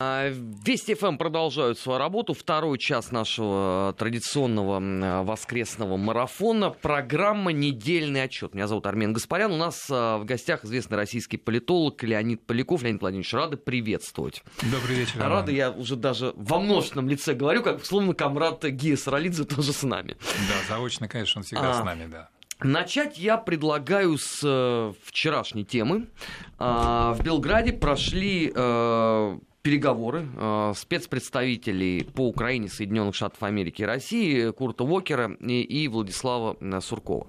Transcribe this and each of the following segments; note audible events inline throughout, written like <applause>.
А, Вести ФМ продолжают свою работу. Второй час нашего традиционного воскресного марафона. Программа «Недельный отчет». Меня зовут Армен Гаспарян. У нас а, в гостях известный российский политолог Леонид Поляков. Леонид Владимирович, рады приветствовать. Добрый вечер. Рады, я уже даже во множественном лице говорю, как словно комрад Гия Саралидзе тоже с нами. Да, заочно, конечно, он всегда а... с нами, да. Начать я предлагаю с э, вчерашней темы. Э, в Белграде прошли э, переговоры э, спецпредставителей по Украине Соединенных Штатов Америки и России Курта Уокера и, и Владислава э, Суркова.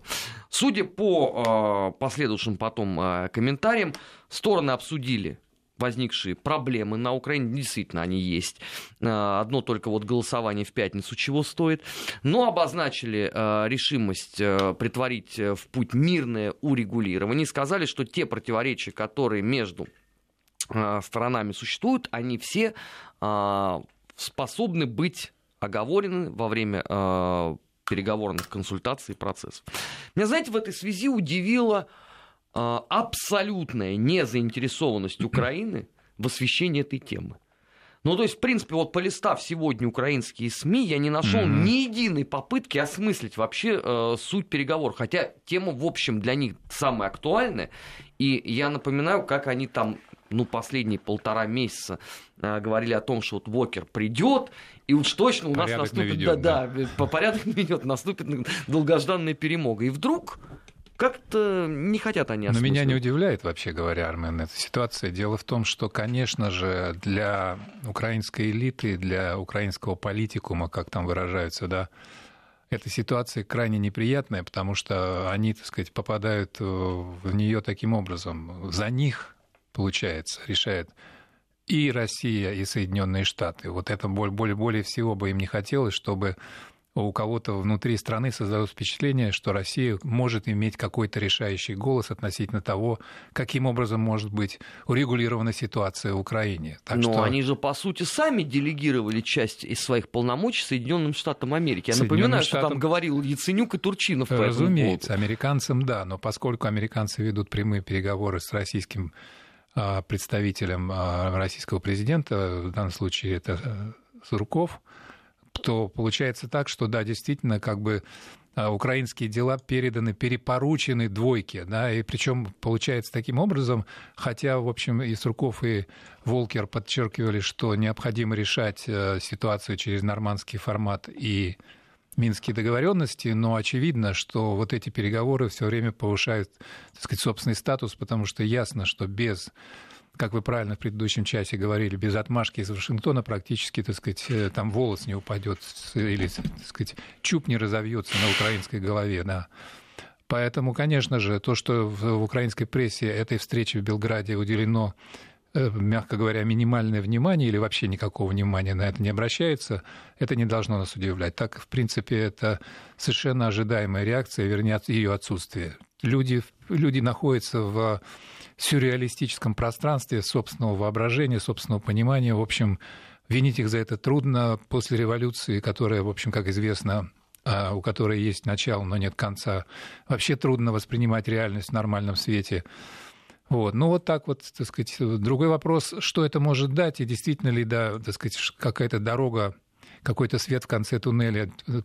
Судя по э, последующим потом э, комментариям, стороны обсудили возникшие проблемы на Украине, действительно они есть. Э, одно только вот голосование в пятницу чего стоит. Но обозначили э, решимость притворить в путь мирное урегулирование. Сказали, что те противоречия, которые между сторонами существуют, они все э, способны быть оговорены во время э, переговорных консультаций и процессов. Меня, знаете, в этой связи удивила абсолютная незаинтересованность Украины в освещении этой темы. Ну, то есть, в принципе, вот полистав сегодня украинские СМИ, я не нашел mm-hmm. ни единой попытки осмыслить вообще э, суть переговоров. Хотя тема, в общем, для них самая актуальная. И я напоминаю, как они там ну, последние полтора месяца э, говорили о том, что вот Вокер придет, и уж точно у порядок нас наступит, наведёт, да, да, по порядок наведет, наступит долгожданная перемога. И вдруг как-то не хотят они Но меня не удивляет, вообще говоря, Армен, эта ситуация. Дело в том, что, конечно же, для украинской элиты, для украинского политикума, как там выражаются, да, эта ситуация крайне неприятная, потому что они, так сказать, попадают в нее таким образом. За них, получается, решает и Россия, и Соединенные Штаты. Вот это более, более всего бы им не хотелось, чтобы у кого-то внутри страны создалось впечатление, что Россия может иметь какой-то решающий голос относительно того, каким образом может быть урегулирована ситуация в Украине. Так Но что... они же, по сути, сами делегировали часть из своих полномочий Соединенным Штатам Америки. Я напоминаю, Штатам... что там говорил Яценюк и Турчинов по Разумеется, американцам да, но поскольку американцы ведут прямые переговоры с российским представителем а, российского президента, в данном случае это э, Сурков, то получается так, что да, действительно, как бы а, украинские дела переданы, перепоручены двойке, да, и причем получается таким образом, хотя, в общем, и Сурков, и Волкер подчеркивали, что необходимо решать э, ситуацию через нормандский формат и Минские договоренности, но очевидно, что вот эти переговоры все время повышают, так сказать, собственный статус, потому что ясно, что без как вы правильно в предыдущем часе говорили, без отмашки из Вашингтона практически, так сказать, э, там волос не упадет или, так сказать, чуб не разовьется на украинской голове, да. Поэтому, конечно же, то, что в украинской прессе этой встрече в Белграде уделено мягко говоря, минимальное внимание или вообще никакого внимания на это не обращается, это не должно нас удивлять. Так, в принципе, это совершенно ожидаемая реакция, вернее, ее отсутствие. Люди, люди находятся в сюрреалистическом пространстве собственного воображения, собственного понимания. В общем, винить их за это трудно. После революции, которая, в общем, как известно, а, у которой есть начало, но нет конца, вообще трудно воспринимать реальность в нормальном свете. Вот. Ну, вот так вот, так сказать. Другой вопрос, что это может дать, и действительно ли, да, так сказать, какая-то дорога, какой-то свет в конце туннеля э,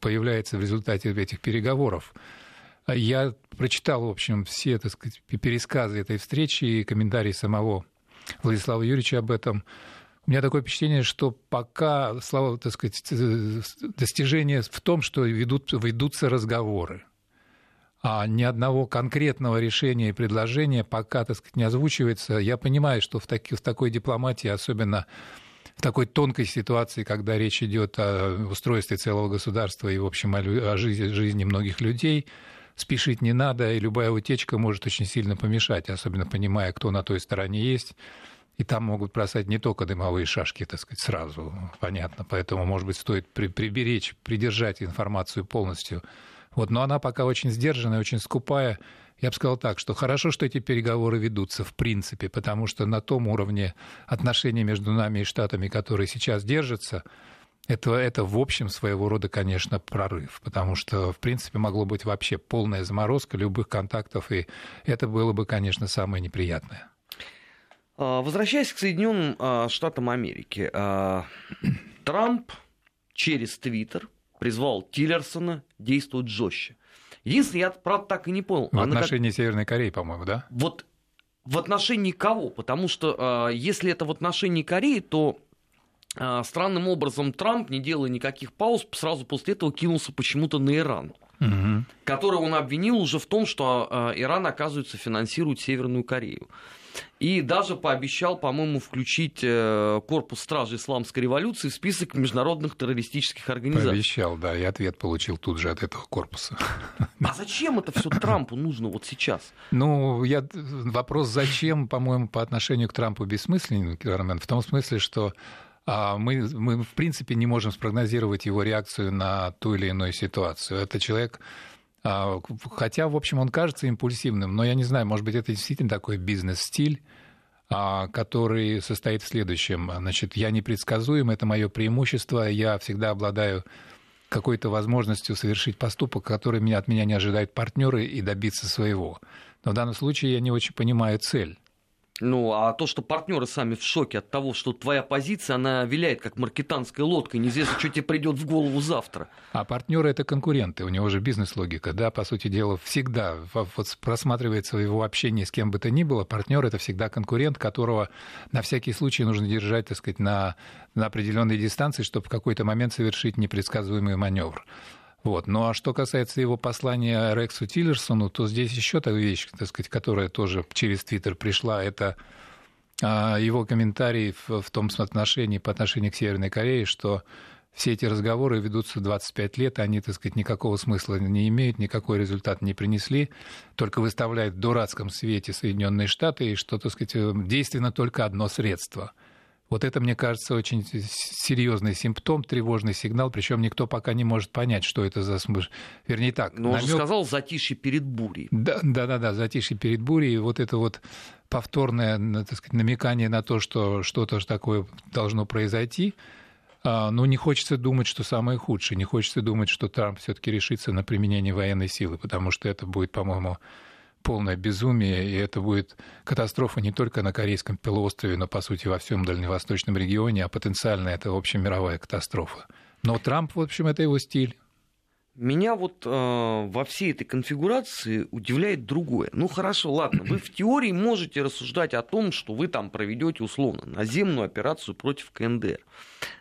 появляется в результате этих переговоров. Я прочитал, в общем, все, так сказать, пересказы этой встречи и комментарии самого Владислава Юрьевича об этом. У меня такое впечатление, что пока, слава, так сказать, достижение в том, что ведут, ведутся разговоры а ни одного конкретного решения и предложения пока, так сказать, не озвучивается. Я понимаю, что в, таки, в такой дипломатии, особенно в такой тонкой ситуации, когда речь идет о устройстве целого государства и, в общем, о, о жизни, жизни многих людей, спешить не надо, и любая утечка может очень сильно помешать, особенно понимая, кто на той стороне есть. И там могут бросать не только дымовые шашки, так сказать, сразу, понятно. Поэтому, может быть, стоит приберечь, придержать информацию полностью вот, но она пока очень сдержанная, очень скупая. Я бы сказал так, что хорошо, что эти переговоры ведутся в принципе, потому что на том уровне отношений между нами и Штатами, которые сейчас держатся, это, это в общем своего рода, конечно, прорыв, потому что, в принципе, могло быть вообще полная заморозка любых контактов, и это было бы, конечно, самое неприятное. Возвращаясь к Соединенным Штатам Америки, Трамп через Твиттер призвал Тиллерсона действовать жестче. Единственное, я, правда, так и не понял. В отношении как... Северной Кореи, по-моему, да? Вот в отношении кого? Потому что если это в отношении Кореи, то странным образом Трамп, не делая никаких пауз, сразу после этого кинулся почему-то на Иран. Угу. Который он обвинил уже в том, что Иран, оказывается, финансирует Северную Корею. И даже пообещал, по-моему, включить э, корпус стражи исламской революции в список международных террористических организаций. Пообещал, да, и ответ получил тут же от этого корпуса. <laughs> А зачем это все Трампу нужно вот сейчас? Ну, я... вопрос зачем, по-моему, по отношению к Трампу бессмысленный, Армен, в том смысле, что а, мы, мы, в принципе, не можем спрогнозировать его реакцию на ту или иную ситуацию. Это человек хотя, в общем, он кажется импульсивным, но я не знаю, может быть, это действительно такой бизнес-стиль, а, который состоит в следующем. Значит, я непредсказуем, это мое преимущество, я всегда обладаю какой-то возможностью совершить поступок, который меня, от меня не ожидают партнеры и добиться своего. Но в данном случае я не очень понимаю цель. Ну, а то, что партнеры сами в шоке от того, что твоя позиция, она виляет как маркетанская лодка, неизвестно, что тебе придет в голову завтра. А партнеры это конкуренты, у него же бизнес-логика, да, по сути дела, всегда вот просматривается его общение с кем бы то ни было, партнер это всегда конкурент, которого на всякий случай нужно держать, так сказать, на, на определенной дистанции, чтобы в какой-то момент совершить непредсказуемый маневр. Вот. Ну а что касается его послания Рексу Тиллерсону, то здесь еще та вещь, так сказать, которая тоже через Твиттер пришла, это а, его комментарий в, том отношении, по отношению к Северной Корее, что все эти разговоры ведутся 25 лет, они, так сказать, никакого смысла не имеют, никакой результат не принесли, только выставляют в дурацком свете Соединенные Штаты, и что, так сказать, действенно только одно средство – вот это, мне кажется, очень серьезный симптом, тревожный сигнал, причем никто пока не может понять, что это за смысл. Вернее так. Но намек... он же сказал затишье перед бурей. Да, да, да, да, затишье перед бурей. И вот это вот повторное так сказать, намекание на то, что что-то такое должно произойти. А, но не хочется думать, что самое худшее. Не хочется думать, что Трамп все-таки решится на применение военной силы, потому что это будет, по-моему, полное безумие, и это будет катастрофа не только на Корейском полуострове, но, по сути, во всем дальневосточном регионе, а потенциально это, в общем, мировая катастрофа. Но Трамп, в общем, это его стиль. Меня вот э, во всей этой конфигурации удивляет другое. Ну хорошо, ладно, вы в теории можете рассуждать о том, что вы там проведете условно наземную операцию против КНДР.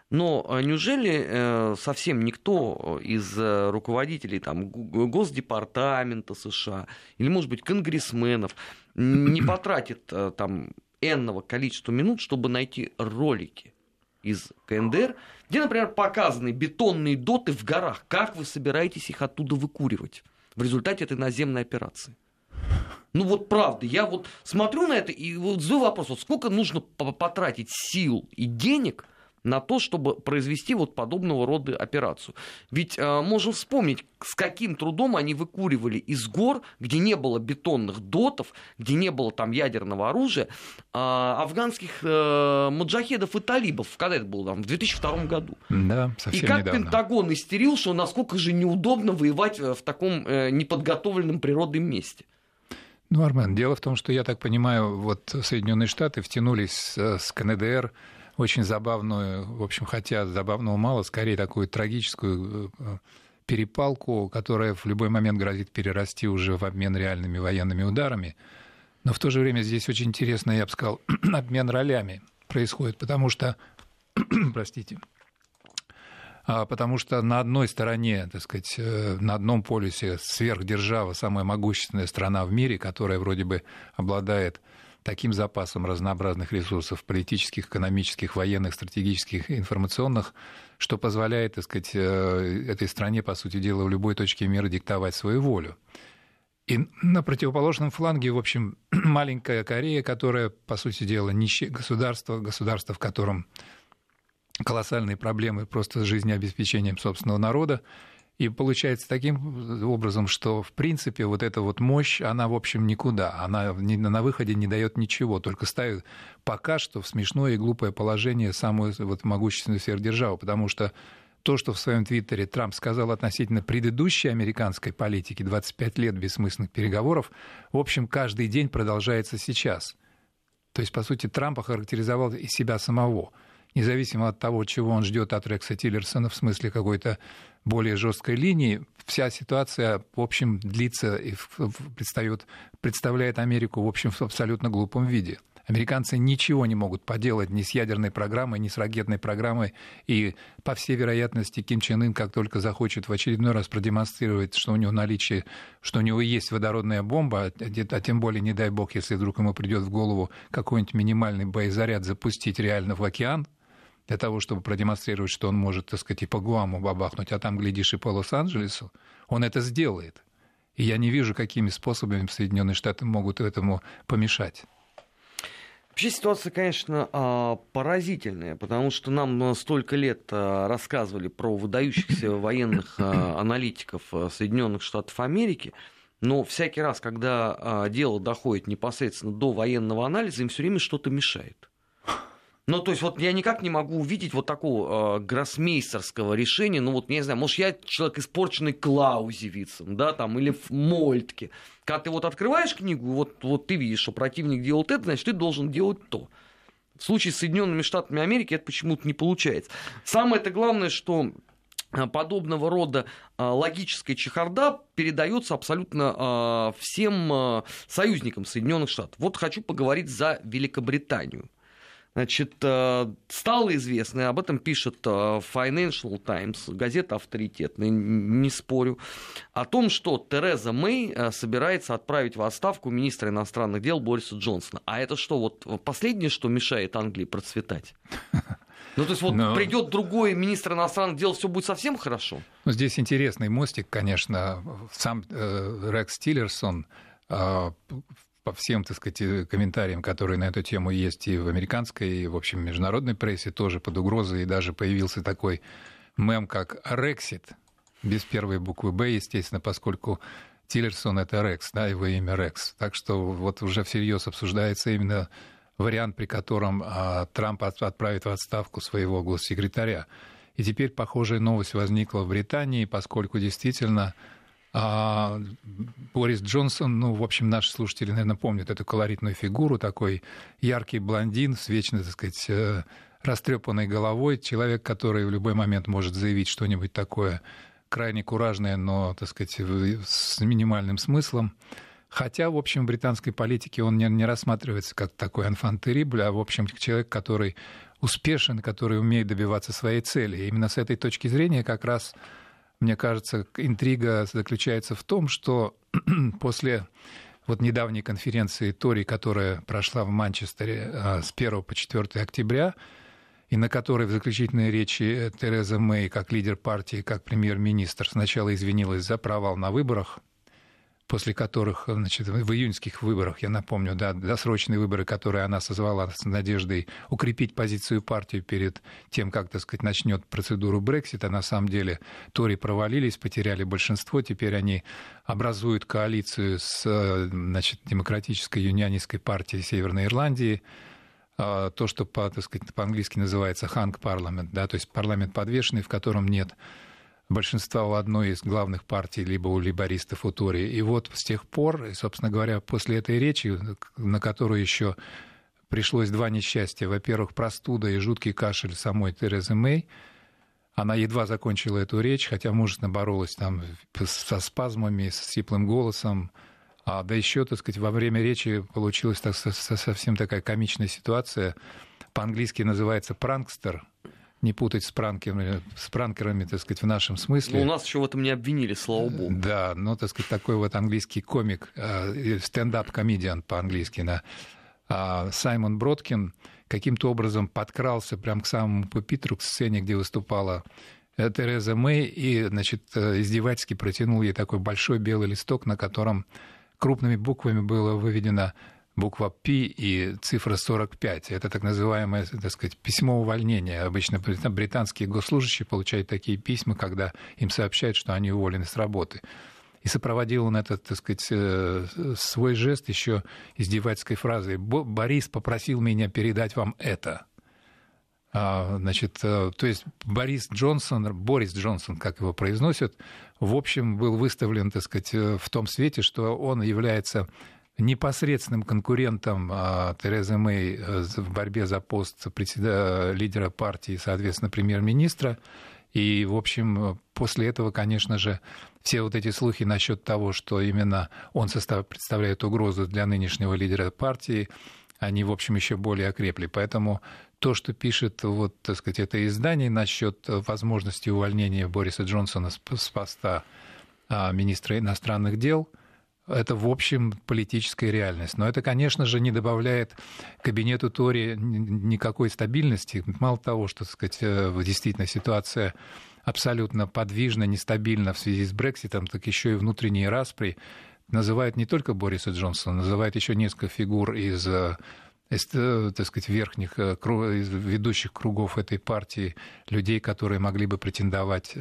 Но а, неужели э, совсем никто из э, руководителей там, Госдепартамента США или, может быть, конгрессменов не <coughs> потратит э, там энного количества минут, чтобы найти ролики из КНДР, где, например, показаны бетонные доты в горах. Как вы собираетесь их оттуда выкуривать в результате этой наземной операции? Ну вот правда, я вот смотрю на это и вот задаю вопрос, вот сколько нужно потратить сил и денег – на то, чтобы произвести вот подобного рода операцию. Ведь э, можем вспомнить, с каким трудом они выкуривали из гор, где не было бетонных дотов, где не было там ядерного оружия, э, афганских э, маджахедов и талибов, когда это было там, в 2002 году. Да, совсем И как недавно. Пентагон истерил, что насколько же неудобно воевать в таком э, неподготовленном природном месте. Ну, Армен, дело в том, что, я так понимаю, вот Соединенные Штаты втянулись с КНДР очень забавную, в общем, хотя забавного мало, скорее такую трагическую э, перепалку, которая в любой момент грозит перерасти уже в обмен реальными военными ударами. Но в то же время здесь очень интересно, я бы сказал, <clears throat> обмен ролями происходит, потому что, <clears throat> простите, а, потому что на одной стороне, так сказать, э, на одном полюсе сверхдержава, самая могущественная страна в мире, которая вроде бы обладает таким запасом разнообразных ресурсов политических, экономических, военных, стратегических, информационных, что позволяет, так сказать, э, этой стране, по сути дела, в любой точке мира диктовать свою волю. И на противоположном фланге, в общем, <clears throat> маленькая Корея, которая, по сути дела, нищее государство, государство, в котором колоссальные проблемы просто с жизнеобеспечением собственного народа, и получается таким образом, что в принципе вот эта вот мощь, она в общем никуда, она на выходе не дает ничего, только ставит пока что в смешное и глупое положение самую вот могущественную сверхдержаву, потому что то, что в своем твиттере Трамп сказал относительно предыдущей американской политики, 25 лет бессмысленных переговоров, в общем, каждый день продолжается сейчас – То есть, по сути, Трамп охарактеризовал и себя самого – независимо от того, чего он ждет от Рекса Тиллерсона в смысле какой-то более жесткой линии, вся ситуация, в общем, длится и представляет, представляет Америку, в общем, в абсолютно глупом виде. Американцы ничего не могут поделать ни с ядерной программой, ни с ракетной программой. И, по всей вероятности, Ким Чен Ын, как только захочет в очередной раз продемонстрировать, что у него наличие, что у него есть водородная бомба, а, а тем более, не дай бог, если вдруг ему придет в голову какой-нибудь минимальный боезаряд запустить реально в океан, для того, чтобы продемонстрировать, что он может, так сказать, и по Гуаму бабахнуть, а там, глядишь, и по Лос-Анджелесу, он это сделает. И я не вижу, какими способами Соединенные Штаты могут этому помешать. Вообще ситуация, конечно, а, поразительная, потому что нам ну, столько лет а, рассказывали про выдающихся <coughs> военных а, аналитиков Соединенных Штатов Америки, но всякий раз, когда дело доходит непосредственно до военного анализа, им все время что-то мешает. Ну, то есть, вот я никак не могу увидеть вот такого э, гроссмейстерского решения. Ну, вот, не знаю, может, я человек, испорченный Клаузевицем, да, там, или в Мольтке. Когда ты вот открываешь книгу, вот, вот ты видишь, что противник делал это, значит, ты должен делать то. В случае с Соединенными Штатами Америки это почему-то не получается. Самое это главное, что э, подобного рода э, логическая чехарда передается абсолютно всем союзникам Соединенных Штатов. Вот хочу поговорить за Великобританию. Значит, э, стало известно, об этом пишет э, Financial Times, газета авторитетная, не спорю, о том, что Тереза Мэй э, собирается отправить в отставку министра иностранных дел Бориса Джонсона. А это что, вот последнее, что мешает Англии процветать? Ну, то есть вот <laughs> Но... придет другой министр иностранных дел, все будет совсем хорошо? Ну, здесь интересный мостик, конечно. Сам э, Рекс Тиллерсон э, по всем, так сказать, э, комментариям, которые на эту тему есть и в американской, и, в общем, международной прессе, тоже под угрозой, и даже появился такой мем, как «Рексит», без первой буквы «Б», естественно, поскольку Тиллерсон — это Рекс, да, его имя Рекс. Так что вот уже всерьез обсуждается именно вариант, при котором а, Трамп отправит в отставку своего госсекретаря. И теперь похожая новость возникла в Британии, поскольку действительно а Борис Джонсон, ну, в общем, наши слушатели, наверное, помнят эту колоритную фигуру, такой яркий блондин с вечно, так сказать, э, растрепанной головой, человек, который в любой момент может заявить что-нибудь такое крайне куражное, но, так сказать, с минимальным смыслом. Хотя, в общем, в британской политике он не, не рассматривается как такой анфан террибль, а, в общем, человек, который успешен, который умеет добиваться своей цели. И именно с этой точки зрения как раз мне кажется, интрига заключается в том, что <clears throat> после вот недавней конференции Тори, которая прошла в Манчестере а, с 1 по 4 октября, и на которой в заключительной речи Тереза Мэй, как лидер партии, как премьер-министр, сначала извинилась за провал на выборах, после которых, значит, в июньских выборах, я напомню, да, досрочные выборы, которые она созвала с надеждой укрепить позицию партии перед тем, как, так сказать, начнет процедуру Брексита, на самом деле Тори провалились, потеряли большинство, теперь они образуют коалицию с, значит, демократической юнионистской партией Северной Ирландии, а, то, что по, так сказать, по-английски называется ханг парламент, да, то есть парламент подвешенный, в котором нет большинства у одной из главных партий, либо у либористов, у Тори. И вот с тех пор, собственно говоря, после этой речи, на которую еще пришлось два несчастья. Во-первых, простуда и жуткий кашель самой Терезы Мэй. Она едва закончила эту речь, хотя мужественно боролась там со спазмами, с сиплым голосом. А, да еще, так сказать, во время речи получилась так, совсем такая комичная ситуация. По-английски называется пранкстер – не путать с пранкерами, с пранкерами, так сказать, в нашем смысле. Ну, у нас еще в этом не обвинили, слава богу. Да, ну, так сказать, такой вот английский комик, э, стендап-комедиан по-английски, да, а, Саймон Броткин каким-то образом подкрался прямо к самому пупитру, к сцене, где выступала э, Тереза Мэй, и, значит, э, издевательски протянул ей такой большой белый листок, на котором крупными буквами было выведено буква П и цифра 45. Это так называемое, так сказать, письмо увольнения. Обычно британские госслужащие получают такие письма, когда им сообщают, что они уволены с работы. И сопроводил он этот, так сказать, э, свой жест еще издевательской фразой «Борис попросил меня передать вам это». А, значит, э, то есть Борис Джонсон, Борис Джонсон, как его произносят, в общем, был выставлен, так сказать, э, в том свете, что он является непосредственным конкурентом а, Терезы Мэй э, в борьбе за пост лидера партии, соответственно, премьер-министра. И, в общем, после этого, конечно же, все вот эти слухи насчет того, что именно он состав, представляет угрозу для нынешнего лидера партии, они, в общем, еще более окрепли. Поэтому то, что пишет вот, так сказать, это издание насчет возможности увольнения Бориса Джонсона с поста а, министра иностранных дел – это, в общем, политическая реальность. Но это, конечно же, не добавляет кабинету Тори никакой стабильности. Мало того, что, так сказать, э, действительно ситуация абсолютно подвижна, нестабильна в связи с Брекситом, так еще и внутренние распри называют не только Бориса Джонсона, называют еще несколько фигур из э, из, э, так сказать, верхних, из ведущих кругов этой партии, людей, которые могли бы претендовать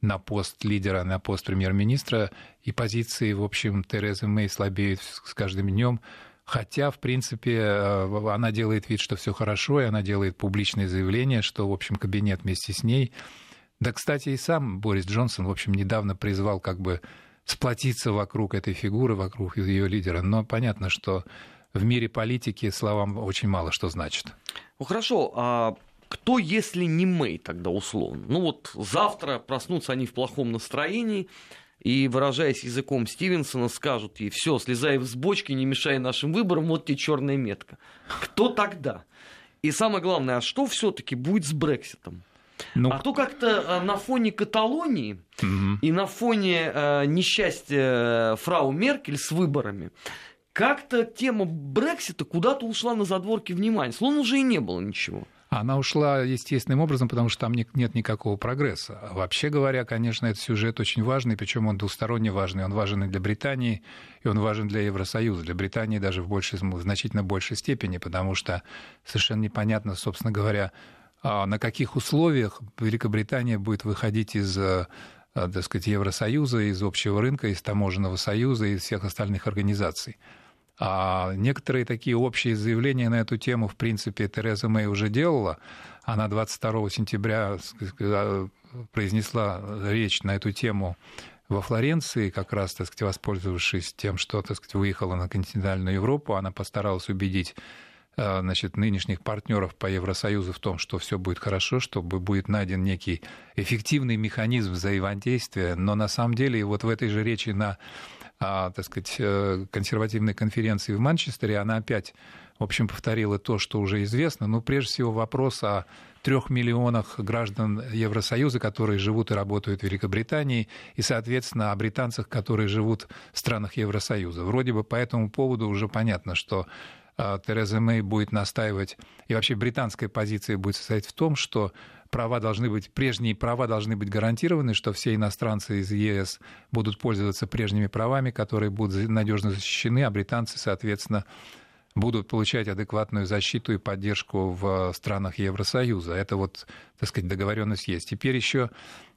на пост лидера, на пост премьер-министра, и позиции, в общем, Терезы Мэй слабеют с каждым днем. Хотя, в принципе, э, она делает вид, что все хорошо, и она делает публичные заявления, что, в общем, кабинет вместе с ней. Да, кстати, и сам Борис Джонсон, в общем, недавно призвал как бы сплотиться вокруг этой фигуры, вокруг ее лидера. Но понятно, что в мире политики словам очень мало что значит. Ну хорошо, а кто, если не Мэй тогда условно? Ну вот завтра проснутся они в плохом настроении, и, выражаясь языком Стивенсона, скажут ей, все, слезай с бочки, не мешай нашим выборам, вот тебе черная метка. Кто тогда? И самое главное, а что все-таки будет с Брекситом? Ну... А то как-то э, на фоне Каталонии угу. и на фоне э, несчастья фрау Меркель с выборами как-то тема Брексита куда-то ушла на задворки внимания, словно уже и не было ничего. Она ушла естественным образом, потому что там нет никакого прогресса. Вообще говоря, конечно, этот сюжет очень важный, причем он двусторонне важный. Он важен и для Британии, и он важен для Евросоюза. Для Британии даже в, большей, в значительно большей степени, потому что совершенно непонятно, собственно говоря, а на каких условиях Великобритания будет выходить из а, так сказать, Евросоюза, из общего рынка, из таможенного союза и всех остальных организаций. А некоторые такие общие заявления на эту тему, в принципе, Тереза Мэй уже делала. Она 22 сентября произнесла речь на эту тему во Флоренции, как раз, так сказать, воспользовавшись тем, что, так сказать, выехала на континентальную Европу, она постаралась убедить э, значит, нынешних партнеров по Евросоюзу в том, что все будет хорошо, чтобы будет найден некий эффективный механизм взаимодействия. Но на самом деле вот в этой же речи на а, так сказать, э, консервативной конференции в Манчестере, она опять, в общем, повторила то, что уже известно. Но прежде всего вопрос о трех миллионах граждан Евросоюза, которые живут и работают в Великобритании, и, соответственно, о британцах, которые живут в странах Евросоюза. Вроде бы по этому поводу уже понятно, что а, Тереза Мэй будет настаивать, и вообще британская позиция будет состоять в том, что права должны быть, прежние права должны быть гарантированы, что все иностранцы из ЕС будут пользоваться прежними правами, которые будут надежно защищены, а британцы, соответственно, будут получать адекватную защиту и поддержку в странах Евросоюза. Это вот, так сказать, договоренность есть. Теперь еще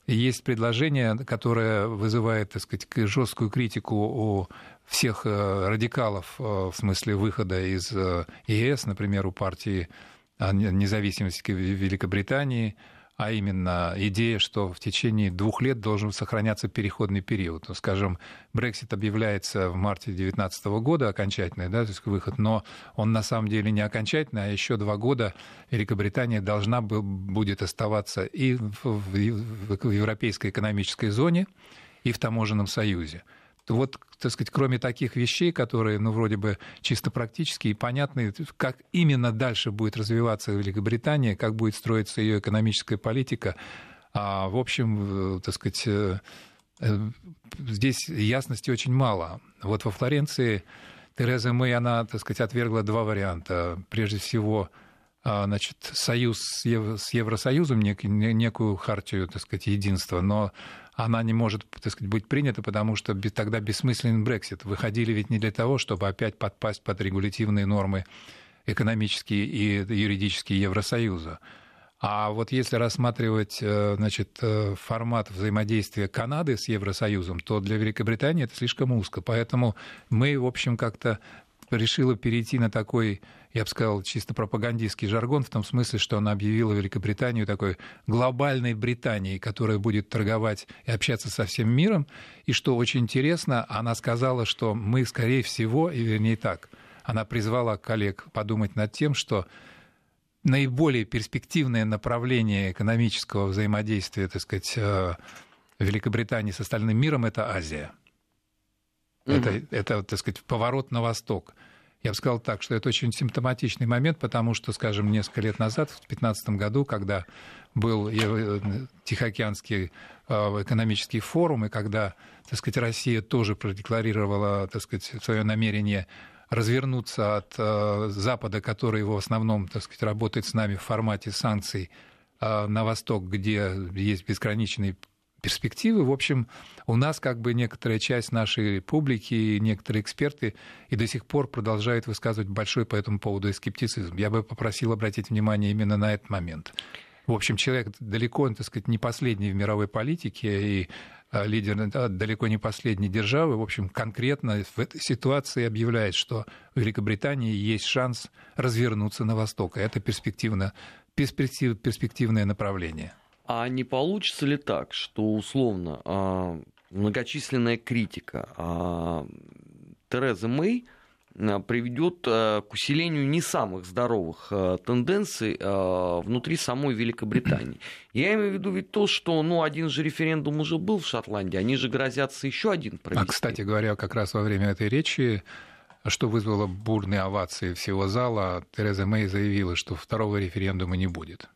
есть предложение, которое вызывает, так сказать, жесткую критику у всех э, радикалов э, в смысле выхода из э, ЕС, например, у партии независимости Великобритании, а именно идея, что в течение двух лет должен сохраняться переходный период. Ну, скажем, Брексит объявляется в марте 2019 года окончательный, да, то есть выход, но он на самом деле не окончательный, а еще два года Великобритания должна будет оставаться и в Европейской экономической зоне, и в таможенном союзе вот, так сказать, кроме таких вещей, которые, ну, вроде бы чисто практические и понятные, как именно дальше будет развиваться Великобритания, как будет строиться ее экономическая политика, а, в общем, э, так сказать, э, э, здесь ясности очень мало. Вот во Флоренции Тереза Мэй, она, так сказать, отвергла два варианта. Прежде всего, а, значит, союз с Евросоюзом, некую хартию, так сказать, единства, но она не может так сказать, быть принята, потому что тогда бессмысленный Брексит. Выходили ведь не для того, чтобы опять подпасть под регулятивные нормы экономические и юридические Евросоюза. А вот если рассматривать э, значит, э, формат взаимодействия Канады с Евросоюзом, то для Великобритании это слишком узко. Поэтому мы, в общем, как-то решила перейти на такой, я бы сказал, чисто пропагандистский жаргон, в том смысле, что она объявила Великобританию такой глобальной Британией, которая будет торговать и общаться со всем миром. И что очень интересно, она сказала, что мы, скорее всего, и вернее так, она призвала коллег подумать над тем, что наиболее перспективное направление экономического взаимодействия, так сказать, э, Великобритании с остальным миром – это Азия. Mm-hmm. Это, это, так сказать, поворот на восток. Я бы сказал так, что это очень симптоматичный момент, потому что, скажем, несколько лет назад, в 2015 году, когда был э, Тихоокеанский э, экономический форум, и когда, так сказать, Россия тоже продекларировала, так сказать, свое намерение развернуться от э, Запада, который в основном, так сказать, работает с нами в формате санкций, на восток, где есть безграничный перспективы. В общем, у нас как бы некоторая часть нашей публики, некоторые эксперты и до сих пор продолжают высказывать большой по этому поводу скептицизм. Я бы попросил обратить внимание именно на этот момент. В общем, человек далеко, так сказать, не последний в мировой политике и а, лидер далеко не последней державы, в общем, конкретно в этой ситуации объявляет, что в Великобритании есть шанс развернуться на восток. И это перспективно, перспектив, перспективное направление. А не получится ли так, что условно а, многочисленная критика а, Терезы Мэй а, приведет к усилению не самых здоровых тенденций внутри самой Великобритании. <clears throat> Я имею в виду ведь то, что ну, один же референдум уже был в Шотландии, они же грозятся еще один провести. А, кстати говоря, как раз во время этой речи что вызвало бурные овации всего зала, Тереза Мэй заявила, что второго референдума не будет.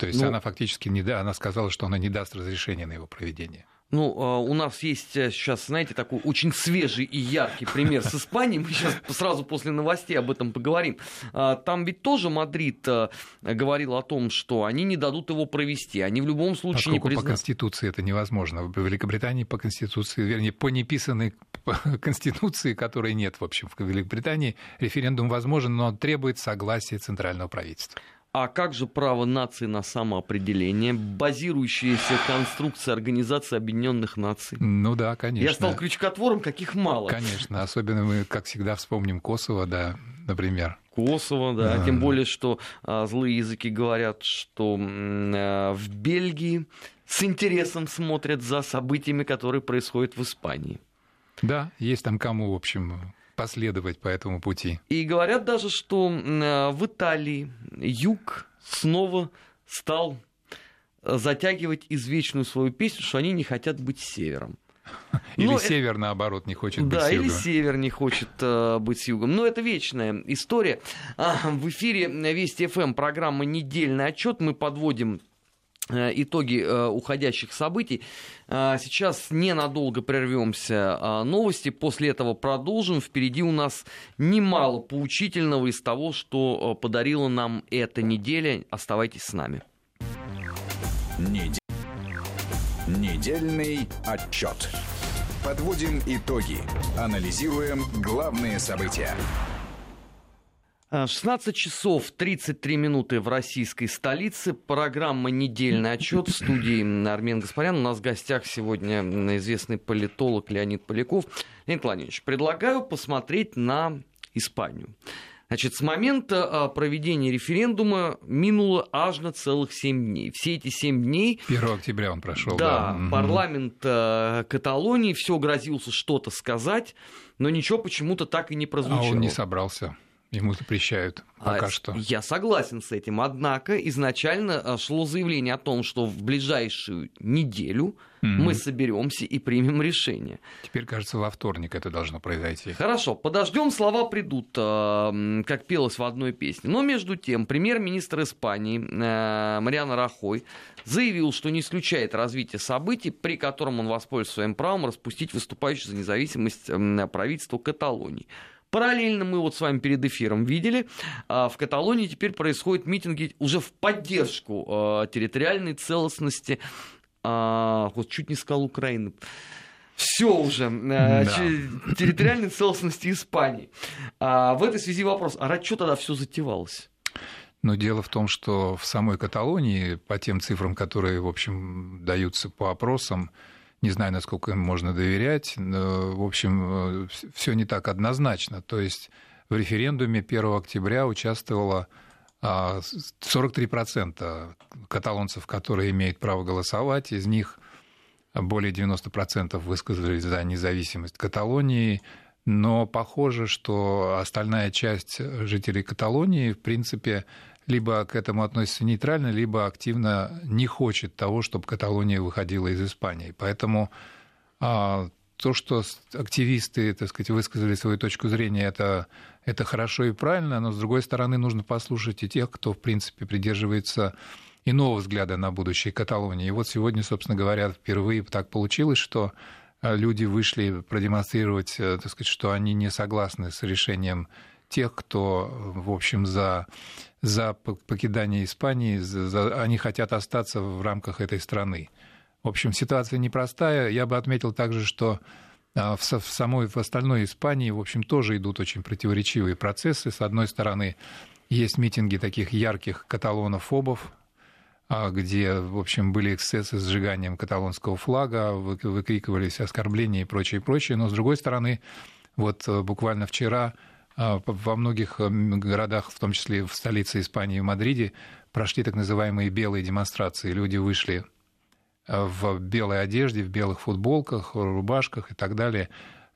То есть ну, она фактически не да, она сказала, что она не даст разрешения на его проведение. Ну, а, у нас есть э, сейчас, знаете, такой очень свежий и яркий пример с Испанией. Мы сейчас сразу после новостей об этом поговорим. А, там ведь тоже Мадрид э, говорил о том, что они не дадут его провести. Они в любом случае Поскольку не признают. по Конституции это невозможно. В Великобритании по Конституции, вернее, по неписанной <laughs> Конституции, которой нет, в общем, в Великобритании, референдум возможен, но он требует согласия Центрального правительства. А как же право нации на самоопределение, базирующаяся конструкция Организации Объединенных Наций? Ну да, конечно. Я стал крючкотвором, каких мало. Конечно, особенно мы, как всегда, вспомним Косово, да, например. Косово, да. А... Тем более, что а, злые языки говорят, что а, в Бельгии с интересом смотрят за событиями, которые происходят в Испании. Да, есть там кому, в общем, последовать по этому пути. И говорят даже, что э, в Италии юг снова стал э, затягивать извечную свою песню, что они не хотят быть севером. <laughs> Или Но север, это... наоборот, не хочет да, быть югом. Да, или север не хочет uh, быть югом. Но это вечная история. Uh, в эфире Вести ФМ программа «Недельный отчет». Мы подводим Э, итоги э, уходящих событий. Э, сейчас ненадолго прервемся новости, после этого продолжим. Впереди у нас немало поучительного из того, что подарила нам эта неделя. Оставайтесь с нами. Недельный отчет. Подводим итоги. Анализируем главные события. 16 э, часов 33 минуты в российской столице. Программа «Недельный отчет» в студии Армен Гаспарян. У нас в гостях сегодня известный политолог Леонид Поляков. Леонид Владимирович, предлагаю посмотреть на Испанию. Значит, с момента э, проведения референдума минуло аж на целых 7 дней. Все эти 7 дней... 1 октября он прошел. Да, да. парламент э, Каталонии все грозился что-то сказать, но ничего почему-то так и не прозвучало. А он не собрался. Ему запрещают пока а, что. Я согласен с этим. Однако изначально а, шло заявление о том, что в ближайшую неделю mm-hmm. мы соберемся и примем решение. Теперь, кажется, во вторник это должно произойти. Хорошо, подождем, слова придут, а, как пелось в одной песне. Но между тем, премьер-министр Испании Мариана Рахой заявил, что не исключает развитие событий, при котором он воспользуется своим правом распустить выступающее за независимость правительство Каталонии. Параллельно мы вот с вами перед эфиром видели, а, в Каталонии теперь происходят митинги уже в поддержку а, территориальной целостности, а, вот чуть не сказал Украины, все уже, да. территориальной целостности Испании. В этой связи вопрос, а ради что тогда все затевалось? Но дело в том, что в самой Каталонии, по тем цифрам, которые, в общем, даются по опросам, не знаю, насколько им можно доверять. В общем, э, все не так однозначно. То есть в референдуме 1 октября участвовало 43% а, каталонцев, которые имеют право голосовать, из них более 90% высказались за независимость Каталонии, но похоже, что остальная часть жителей Каталонии, в принципе, либо к этому относится нейтрально, либо активно не хочет того, чтобы Каталония выходила из Испании. Поэтому а, то, что активисты, так сказать, высказали свою точку зрения, это, это хорошо и правильно, но, с другой стороны, нужно послушать и тех, кто, в принципе, придерживается иного взгляда на будущее Каталонии. И вот сегодня, собственно говоря, впервые так получилось, что а, люди вышли продемонстрировать, э, так сказать, что они не согласны с решением тех, кто, в общем, за, за покидание Испании, за, они хотят остаться в рамках этой страны. В общем, ситуация непростая. Я бы отметил также, что а, в самой в остальной Испании, в общем, тоже идут очень противоречивые процессы. С одной стороны, есть митинги таких ярких каталонофобов, а, где, в общем, были эксцессы с сжиганием каталонского флага, выкрикивались оскорбления и прочее, прочее. Но, с другой стороны, вот э, буквально вчера во многих городах, в том числе в столице Испании, в Мадриде, прошли так называемые белые демонстрации. Люди вышли в белой одежде, в белых футболках, рубашках и так далее.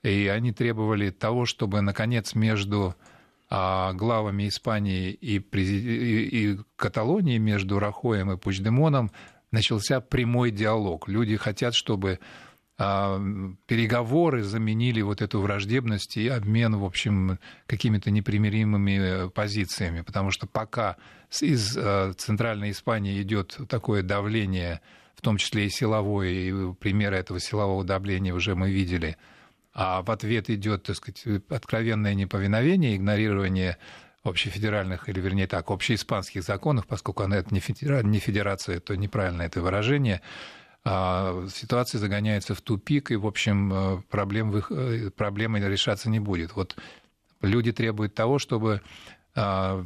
И они требовали того, чтобы, наконец, между а, главами Испании и, и, Каталонии, между Рахоем и Пучдемоном, начался прямой диалог. Люди хотят, чтобы а, переговоры заменили вот эту враждебность и обмен, в общем, какими-то непримиримыми позициями, потому что пока из а, Центральной Испании идет такое давление в том числе и силовое, и примеры этого силового давления уже мы видели, а в ответ идет, так сказать, откровенное неповиновение, игнорирование общефедеральных, или вернее так, общеиспанских законов, поскольку она это не, федера... не федерация, то неправильно это выражение, а ситуация загоняется в тупик, и, в общем, э, проблем, э, проблемы решаться не будет. Вот люди требуют того, чтобы а,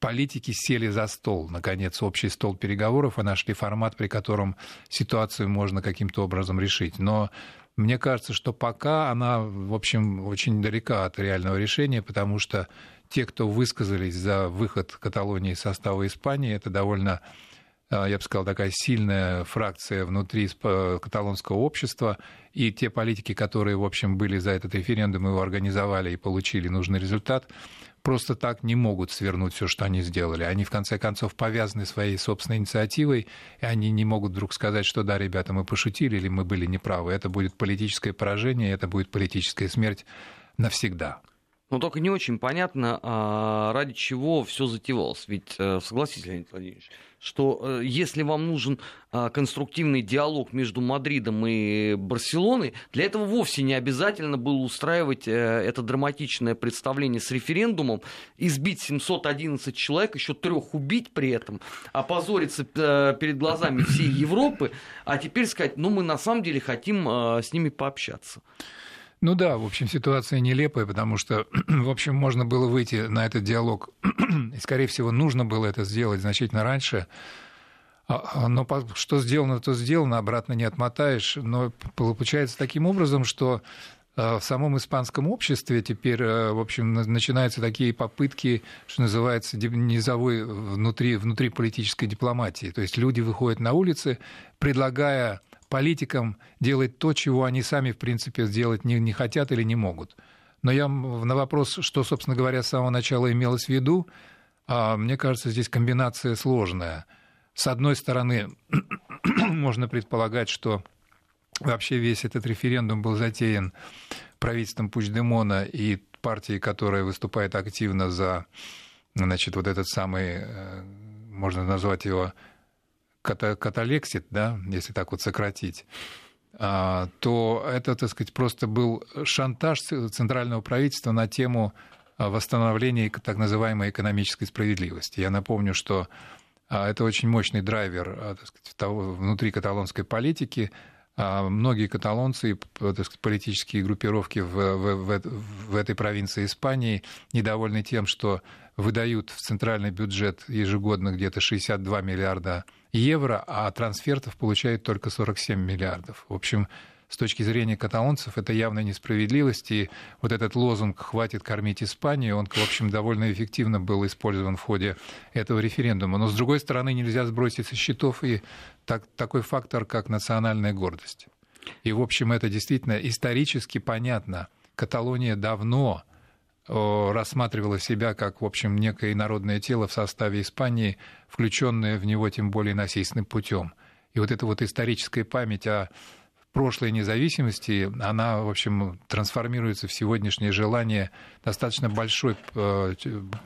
политики сели за стол, наконец, общий стол переговоров и нашли формат, при котором ситуацию можно каким-то образом решить. Но мне кажется, что пока она, в общем, очень далека от реального решения, потому что те, кто высказались за выход Каталонии из состава Испании, это довольно а, я бы сказал, такая сильная фракция внутри каталонского общества, и те политики, которые, в общем, были за этот референдум, его организовали и получили нужный результат, просто так не могут свернуть все, что они сделали. Они, в конце концов, повязаны своей собственной инициативой, и они не могут вдруг сказать, что да, ребята, мы пошутили или мы были неправы. Это будет политическое поражение, это будет политическая смерть навсегда. Но только не очень понятно, а, ради чего все затевалось. Ведь, э, согласитесь, Леонид Владимирович, что э, если вам нужен а, конструктивный диалог между Мадридом и Барселоной, для этого вовсе не обязательно было устраивать э, это драматичное представление с референдумом, избить 711 человек, еще трех убить при этом, опозориться перед глазами всей Европы, а теперь сказать, ну мы на самом деле хотим с ними пообщаться. Ну да, в общем, ситуация нелепая, потому что, <clears throat> в общем, можно было выйти на этот диалог, <clears throat> и, скорее всего, нужно было это сделать значительно раньше. А, а, но что сделано, то сделано, обратно не отмотаешь. Но получается таким образом, что в самом испанском обществе теперь, в общем, начинаются такие попытки, что называется, низовой внутри, внутри политической дипломатии. То есть люди выходят на улицы, предлагая политикам делать то, чего они сами, в принципе, сделать не, не хотят или не могут. Но я на вопрос, что, собственно говоря, с самого начала имелось в виду, а, мне кажется, здесь комбинация сложная. С одной стороны, <clears throat> можно предполагать, что вообще весь этот референдум был затеян правительством Пучдемона и партией, которая выступает активно за значит, вот этот самый, э, можно назвать его каталексит, да, если так вот сократить, а, то это, так сказать, просто был шантаж центрального правительства на тему а, восстановления так называемой экономической справедливости. Я напомню, что а, это очень мощный драйвер так сказать, внутри каталонской политики. Многие каталонцы, сказать, политические группировки в, в, в, в этой провинции Испании недовольны тем, что выдают в центральный бюджет ежегодно где-то 62 миллиарда евро, а трансфертов получают только 47 миллиардов. В общем, с точки зрения каталонцев это явная несправедливость, и вот этот лозунг «хватит кормить Испанию», он, в общем, довольно эффективно был использован в ходе этого референдума. Но, с другой стороны, нельзя сбросить со счетов и так, такой фактор, как национальная гордость. И, в общем, это действительно исторически понятно. Каталония давно рассматривала себя как, в общем, некое народное тело в составе Испании, включенное в него тем более насильственным путем. И вот эта вот историческая память о прошлой независимости, она, в общем, трансформируется в сегодняшнее желание достаточно большой, э,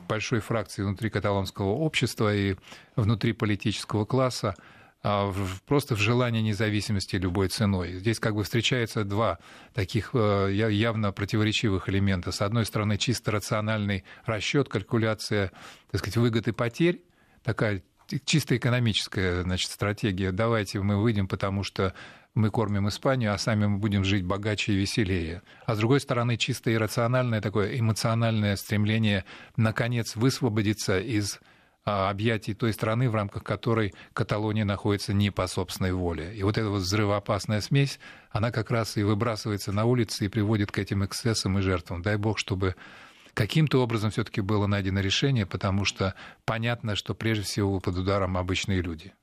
большой фракции внутри каталонского общества и внутри политического класса а, просто в желании независимости любой ценой. Здесь как бы встречаются два таких э, явно противоречивых элемента. С одной стороны, чисто рациональный расчет, калькуляция, так сказать, выгод и потерь, такая чисто экономическая значит, стратегия. Давайте мы выйдем, потому что мы кормим Испанию, а сами мы будем жить богаче и веселее. А с другой стороны, чисто иррациональное такое эмоциональное стремление наконец высвободиться из а, объятий той страны, в рамках которой Каталония находится не по собственной воле. И вот эта вот взрывоопасная смесь, она как раз и выбрасывается на улицы и приводит к этим эксцессам и жертвам. Дай бог, чтобы каким-то образом все-таки было найдено решение, потому что понятно, что прежде всего под ударом обычные люди.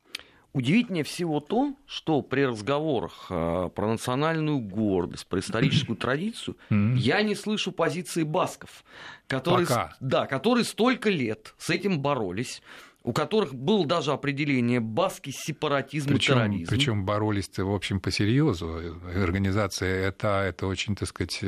Удивительнее всего то, что при разговорах э, про национальную гордость, про историческую традицию, я не слышу позиции басков, которые, Пока. да, которые столько лет с этим боролись, у которых было даже определение баски сепаратизм причем, и терроризм. Причем боролись, в общем, по серьезу. Организация это, это очень, так сказать,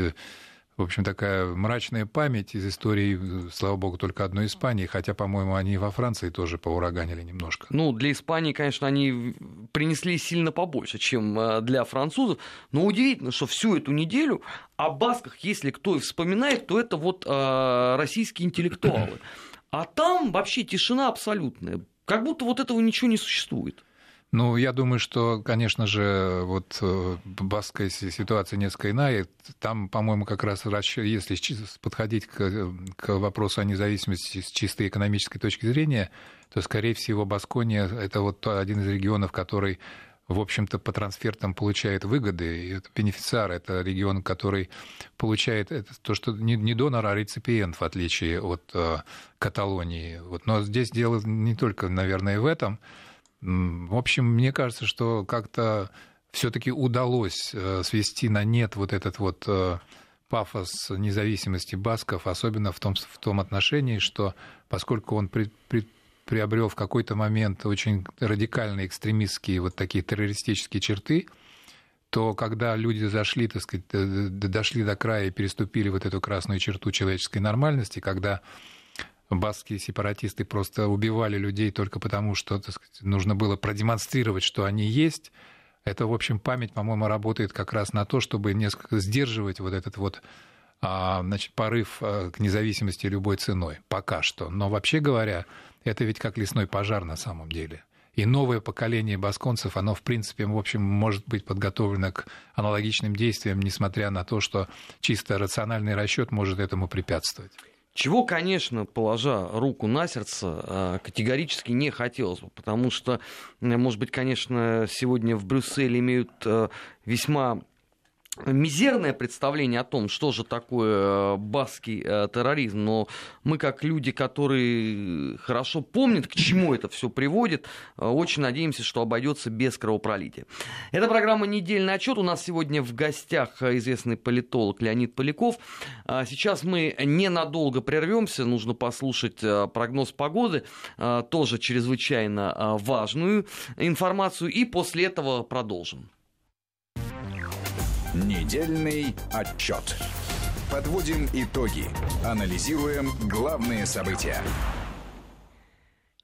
в общем, такая мрачная память из истории, слава богу, только одной Испании, хотя, по-моему, они во Франции тоже поураганили немножко. Ну, для Испании, конечно, они принесли сильно побольше, чем э, для французов, но удивительно, что всю эту неделю о басках, если кто и вспоминает, то это вот э, российские интеллектуалы. А там вообще тишина абсолютная. Как будто вот этого ничего не существует. Ну, я думаю, что, конечно же, вот э, баская ситуация несколько иная. Там, по-моему, как раз если подходить к, к вопросу о независимости с чистой экономической точки зрения, то, скорее всего, Баскония – это вот один из регионов, который в общем-то, по трансфертам получает выгоды. И это бенефициар, это регион, который получает это, то, что не, не донор, а реципиент, в отличие от э, Каталонии. Вот. Но здесь дело не только, наверное, в этом. В общем, мне кажется, что как-то все-таки удалось э, свести на нет вот этот вот э, пафос независимости басков, особенно в том, в том отношении, что поскольку он при, при, приобрел в какой-то момент очень радикальные экстремистские вот такие террористические черты, то когда люди зашли, так сказать, дошли до края и переступили вот эту красную черту человеческой нормальности, когда баскские сепаратисты просто убивали людей только потому, что так сказать, нужно было продемонстрировать, что они есть. Это, в общем, память, по-моему, работает как раз на то, чтобы несколько сдерживать вот этот вот а, значит, порыв а, к независимости любой ценой. Пока что. Но вообще говоря, это ведь как лесной пожар на самом деле. И новое поколение басконцев, оно, в принципе, в общем, может быть подготовлено к аналогичным действиям, несмотря на то, что чисто рациональный расчет может этому препятствовать. Чего, конечно, положа руку на сердце, а, категорически не хотелось бы, потому что, может быть, конечно, сегодня в Брюсселе имеют а, весьма мизерное представление о том, что же такое э, баский э, терроризм, но мы, как люди, которые хорошо помнят, к чему это все приводит, э, очень надеемся, что обойдется без кровопролития. Это программа «Недельный отчет». У нас сегодня в гостях известный политолог Леонид Поляков. А сейчас мы ненадолго прервемся, нужно послушать прогноз погоды, тоже чрезвычайно важную информацию, и после этого продолжим. Недельный отчет. Подводим итоги. Анализируем главные события.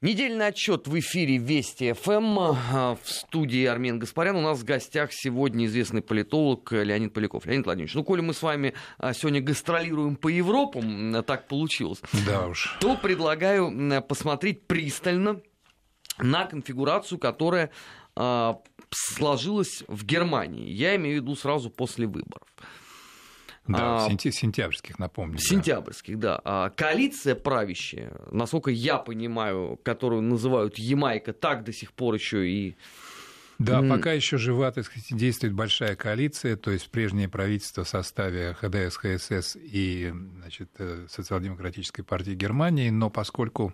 Недельный отчет в эфире Вести ФМ. В студии Армен Гаспарян. У нас в гостях сегодня известный политолог Леонид Поляков. Леонид Владимирович, ну, коли мы с вами а, сегодня гастролируем по Европам, так получилось, да уж. то предлагаю посмотреть пристально на конфигурацию, которая а, сложилось в Германии. Я имею в виду сразу после выборов. Да, а, сентябрьских, напомню. Сентябрьских, да. да. А коалиция правящая, насколько я понимаю, которую называют Ямайка, так до сих пор еще и Да, mm. пока еще жива, так сказать, действует большая коалиция, то есть прежнее правительство в составе ХДС, ХСС и значит, э, Социал-демократической партии Германии, но поскольку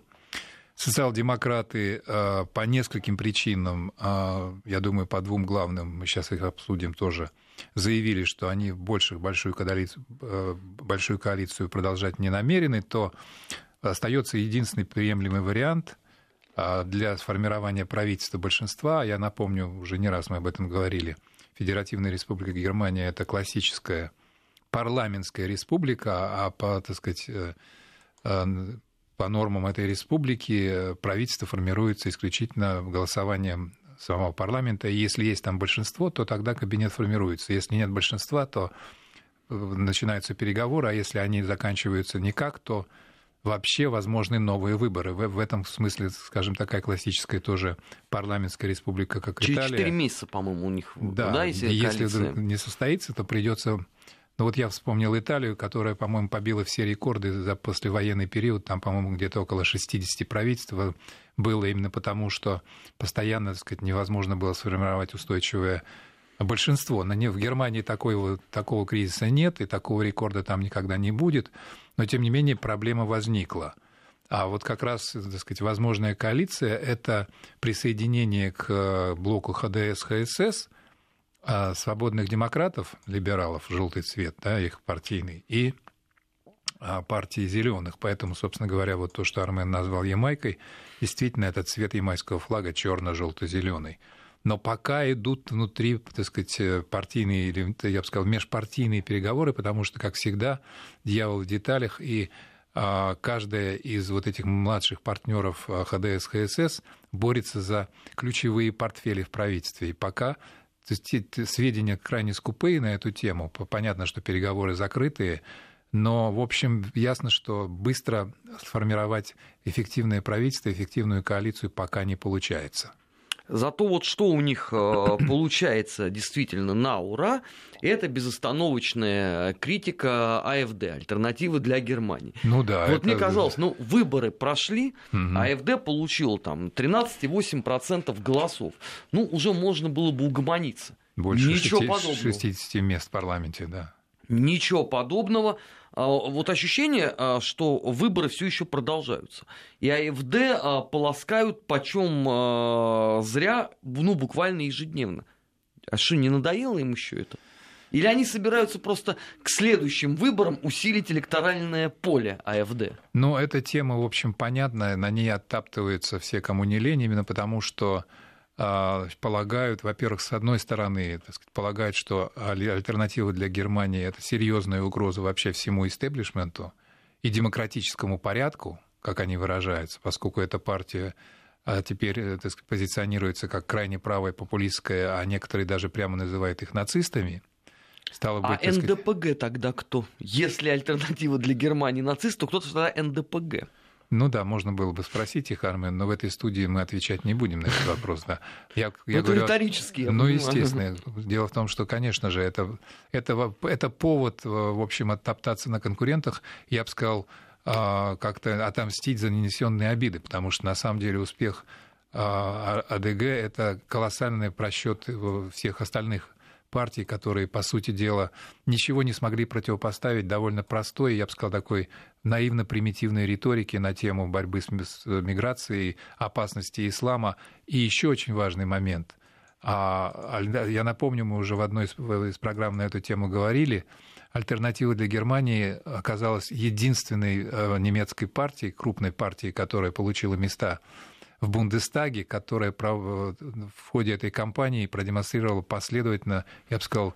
социал-демократы э, по нескольким причинам, э, я думаю, по двум главным, мы сейчас их обсудим тоже, заявили, что они больше, большую, коалицию, большую коалицию продолжать не намерены, то остается единственный приемлемый вариант – для сформирования правительства большинства, я напомню, уже не раз мы об этом говорили, Федеративная Республика Германия – это классическая парламентская республика, а по, так сказать, э, э, по нормам этой республики правительство формируется исключительно голосованием самого парламента. И если есть там большинство, то тогда кабинет формируется. Если нет большинства, то э, начинаются переговоры, а если они заканчиваются никак, то вообще возможны новые выборы. В, в этом смысле, скажем, такая классическая тоже парламентская республика, как Через Италия. Четыре месяца, по-моему, у них. Да, да если, если не состоится, то придется ну вот я вспомнил Италию, которая, по-моему, побила все рекорды за послевоенный период. Там, по-моему, где-то около 60 правительств было именно потому, что постоянно, так сказать, невозможно было сформировать устойчивое большинство. На В Германии такого, такого кризиса нет, и такого рекорда там никогда не будет. Но, тем не менее, проблема возникла. А вот как раз, так сказать, возможная коалиция – это присоединение к блоку ХДС-ХСС а, свободных демократов, либералов, желтый цвет, да, их партийный, и а, партии зеленых. Поэтому, собственно говоря, вот то, что Армен назвал Ямайкой, действительно, это цвет ямайского флага черно-желто-зеленый но пока идут внутри, так сказать, э, партийные, или, я бы сказал, межпартийные переговоры, потому что, как всегда, дьявол в деталях, и а, каждая из вот этих младших партнеров а, ХДС, ХСС борется за ключевые портфели в правительстве. И пока то есть, сведения крайне скупые на эту тему. Понятно, что переговоры закрытые, но, в общем, ясно, что быстро сформировать эффективное правительство, эффективную коалицию пока не получается. Зато вот что у них э, <coughs> получается действительно на ура, это безостановочная критика АФД, альтернативы для Германии. Ну да. Вот это... мне казалось, ну выборы прошли, угу. АФД получил там 13,8% голосов. Ну уже можно было бы угомониться. Больше Ничего 60, подобного. 60 мест в парламенте, да. Ничего подобного. А, вот ощущение, а, что выборы все еще продолжаются. И АФД а, полоскают почем зря, ну, буквально ежедневно. А что, не надоело им еще это? Или они собираются просто к следующим выборам усилить электоральное поле АФД? Ну, эта тема, в общем, понятная. На ней оттаптываются все, кому не лень, именно потому что полагают, во-первых, с одной стороны, так сказать, полагают, что альтернатива для Германии это серьезная угроза вообще всему истеблишменту и демократическому порядку, как они выражаются, поскольку эта партия а, теперь э, так сказать, позиционируется как крайне правая популистская, а некоторые даже прямо называют их нацистами. Стало быть, а НДПГ сказать... тогда кто? Если альтернатива для Германии нацист, то кто-то тогда НДПГ. Ну да, можно было бы спросить их, Армен, но в этой студии мы отвечать не будем на этот вопрос. Да. Я, я это говорю, риторически. Ну, естественно. Дело в том, что, конечно же, это, это, это повод, в общем, оттоптаться на конкурентах. Я бы сказал, а, как-то отомстить за нанесенные обиды, потому что, на самом деле, успех а, АДГ – это колоссальный просчет всех остальных партий, которые, по сути дела, ничего не смогли противопоставить довольно простой, я бы сказал, такой наивно-примитивной риторики на тему борьбы с миграцией, опасности ислама. И еще очень важный момент. А, я напомню, мы уже в одной из программ на эту тему говорили, альтернатива для Германии оказалась единственной э, немецкой партией, крупной партией, которая получила места в Бундестаге, которая в ходе этой кампании продемонстрировала последовательно, я бы сказал,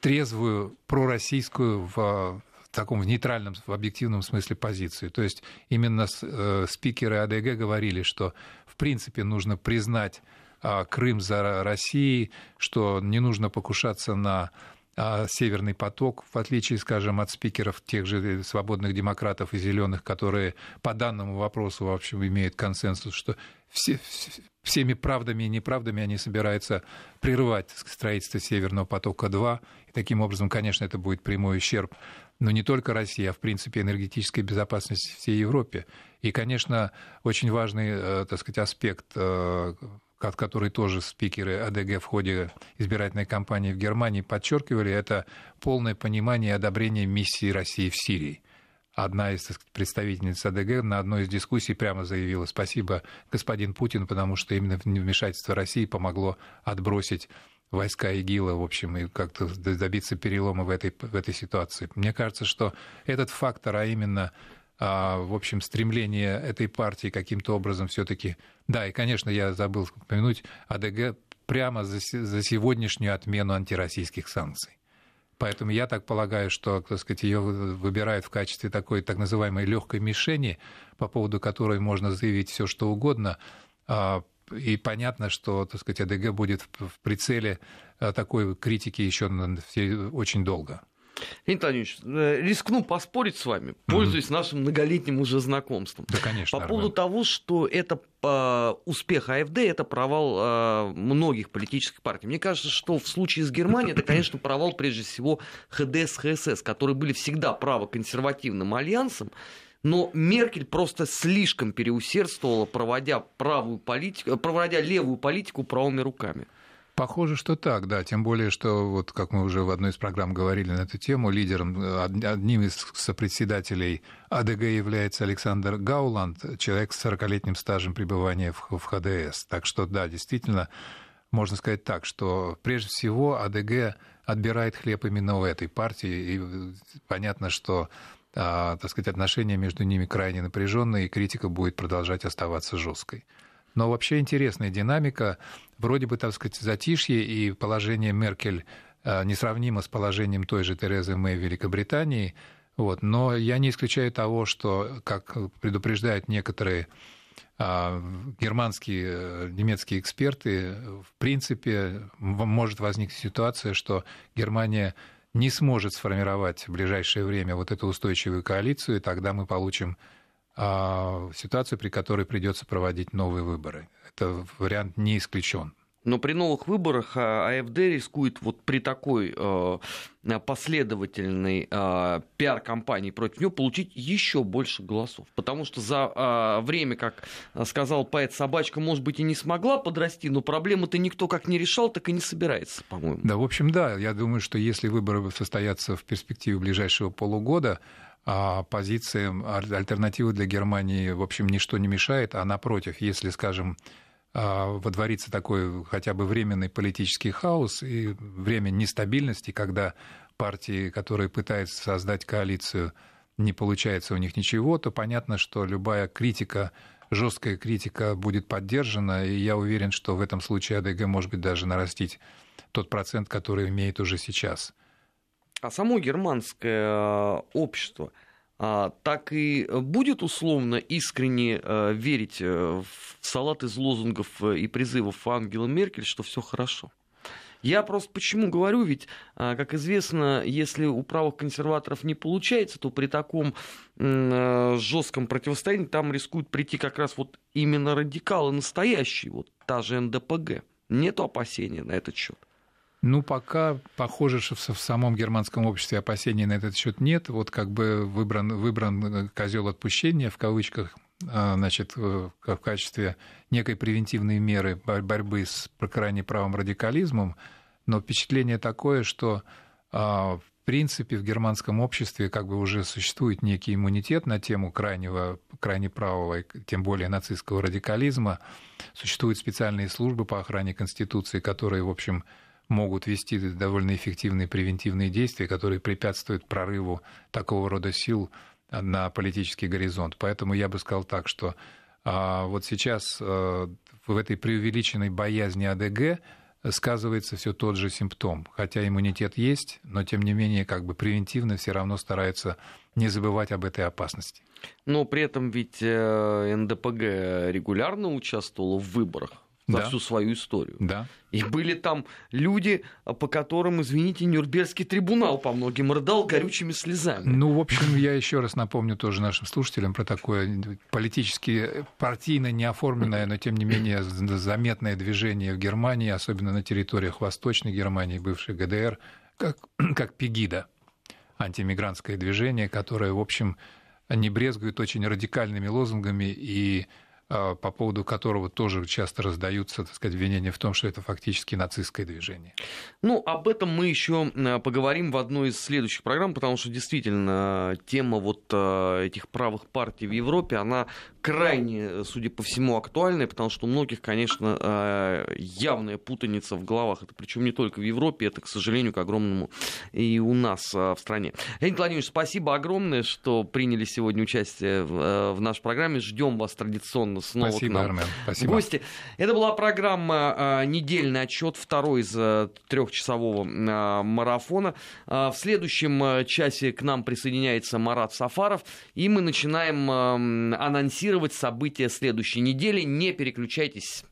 трезвую пророссийскую в таком в нейтральном, в объективном смысле позицию. То есть именно э, спикеры АДГ говорили, что в принципе нужно признать э, Крым за Россией, что не нужно покушаться на а Северный поток, в отличие, скажем, от спикеров тех же свободных демократов и зеленых, которые по данному вопросу, в общем, имеют консенсус, что все, всеми правдами и неправдами они собираются прерывать строительство Северного потока-2. И таким образом, конечно, это будет прямой ущерб но не только России, а в принципе энергетической безопасности всей Европе. И, конечно, очень важный, э, так сказать, аспект, э, который тоже спикеры АДГ в ходе избирательной кампании в Германии подчеркивали, это полное понимание и одобрение миссии России в Сирии. Одна из представительниц АДГ на одной из дискуссий прямо заявила спасибо господин Путин, потому что именно вмешательство России помогло отбросить войска ИГИЛа, в общем, и как-то добиться перелома в этой, в этой ситуации. Мне кажется, что этот фактор, а именно а, в общем, стремление этой партии каким-то образом все-таки... Да, и, конечно, я забыл упомянуть, АДГ прямо за, за сегодняшнюю отмену антироссийских санкций. Поэтому я так полагаю, что, так сказать, ее выбирают в качестве такой так называемой легкой мишени, по поводу которой можно заявить все, что угодно. А, и понятно, что, так сказать, АДГ будет в прицеле а, такой критики еще очень долго. Леонид Владимирович, э, рискну поспорить с вами, пользуясь mm-hmm. нашим многолетним уже знакомством. Да, конечно. По нормально. поводу того, что это э, успех АФД, это провал э, многих политических партий. Мне кажется, что в случае с Германией это, конечно, провал прежде всего ХДС, ХСС, которые были всегда право-консервативным альянсом, но Меркель просто слишком переусердствовала, проводя правую политику, проводя левую политику правыми руками. Похоже, что так, да. Тем более, что, вот как мы уже в одной из программ говорили на эту тему, лидером, одним из сопредседателей АДГ является Александр Гауланд, человек с 40-летним стажем пребывания в, ХДС. Так что, да, действительно, можно сказать так, что прежде всего АДГ отбирает хлеб именно у этой партии. И понятно, что а, так сказать, отношения между ними крайне напряженные, и критика будет продолжать оставаться жесткой. Но вообще интересная динамика. Вроде бы, так сказать, затишье и положение Меркель э, несравнимо с положением той же Терезы Мэй в Великобритании. Вот. Но я не исключаю того, что, как предупреждают некоторые а, германские, э, немецкие эксперты, в принципе, может возникнуть ситуация, что Германия не сможет сформировать в ближайшее время вот эту устойчивую коалицию, и тогда мы получим ситуацию, при которой придется проводить новые выборы. Это вариант не исключен. Но при новых выборах а, АФД рискует вот при такой э, последовательной э, пиар-компании против нее получить еще больше голосов. Потому что за э, время, как сказал поэт, собачка, может быть, и не смогла подрасти, но проблему-то никто как не решал, так и не собирается, по-моему. Да, в общем, да. Я думаю, что если выборы состоятся в перспективе ближайшего полугода, а позициям альтернативы для Германии, в общем, ничто не мешает, а напротив, если, скажем, а, водворится такой хотя бы временный политический хаос и время нестабильности, когда партии, которые пытаются создать коалицию, не получается у них ничего, то понятно, что любая критика, жесткая критика будет поддержана, и я уверен, что в этом случае АДГ может быть даже нарастить тот процент, который имеет уже сейчас – а само германское э, общество а, так и будет условно искренне э, верить э, в салат из лозунгов и призывов Ангела Меркель, что все хорошо. Я просто почему говорю, ведь, как известно, если у правых консерваторов не получается, то при таком жестком противостоянии там рискуют прийти как раз вот именно радикалы настоящие, вот та же НДПГ. Нет опасений на этот счет. Ну, пока похоже, что в самом германском обществе опасений на этот счет нет. Вот как бы выбран, выбран э, козел отпущения в кавычках, а, значит, в качестве некой превентивной меры борьбы с крайне правым радикализмом. Но впечатление такое, что а, в принципе в германском обществе как бы уже существует некий иммунитет на тему крайнего, крайне правого, тем более нацистского радикализма. Существуют специальные службы по охране Конституции, которые, в общем, могут вести довольно эффективные превентивные действия, которые препятствуют прорыву такого рода сил на политический горизонт. Поэтому я бы сказал так, что а, вот сейчас а, в этой преувеличенной боязни АДГ сказывается все тот же симптом. Хотя иммунитет есть, но тем не менее как бы превентивно все равно стараются не забывать об этой опасности. Но при этом ведь э, НДПГ регулярно участвовала в выборах за да. всю свою историю. Да. И были там люди, по которым, извините, Нюрнбергский трибунал по многим рыдал горючими слезами. Ну, в общем, я еще раз напомню тоже нашим слушателям про такое политически партийно неоформленное, но тем не менее заметное движение в Германии, особенно на территориях Восточной Германии, бывшей ГДР, как, <clears throat> как Пегида, антимигрантское движение, которое, в общем, не брезгует очень радикальными лозунгами и по поводу которого тоже часто раздаются, так сказать, обвинения в том, что это фактически нацистское движение. Ну, об этом мы еще поговорим в одной из следующих программ, потому что действительно тема вот этих правых партий в Европе, она крайне, судя по всему, актуальная, потому что у многих, конечно, явная путаница в головах. Это причем не только в Европе, это, к сожалению, к огромному и у нас в стране. Леонид Владимирович, спасибо огромное, что приняли сегодня участие в, в нашей программе. Ждем вас традиционно снова Спасибо, к нам Армен. Спасибо. гости. Это была программа «Недельный отчет», второй из трехчасового марафона. В следующем часе к нам присоединяется Марат Сафаров, и мы начинаем анонсировать события следующей недели. Не переключайтесь.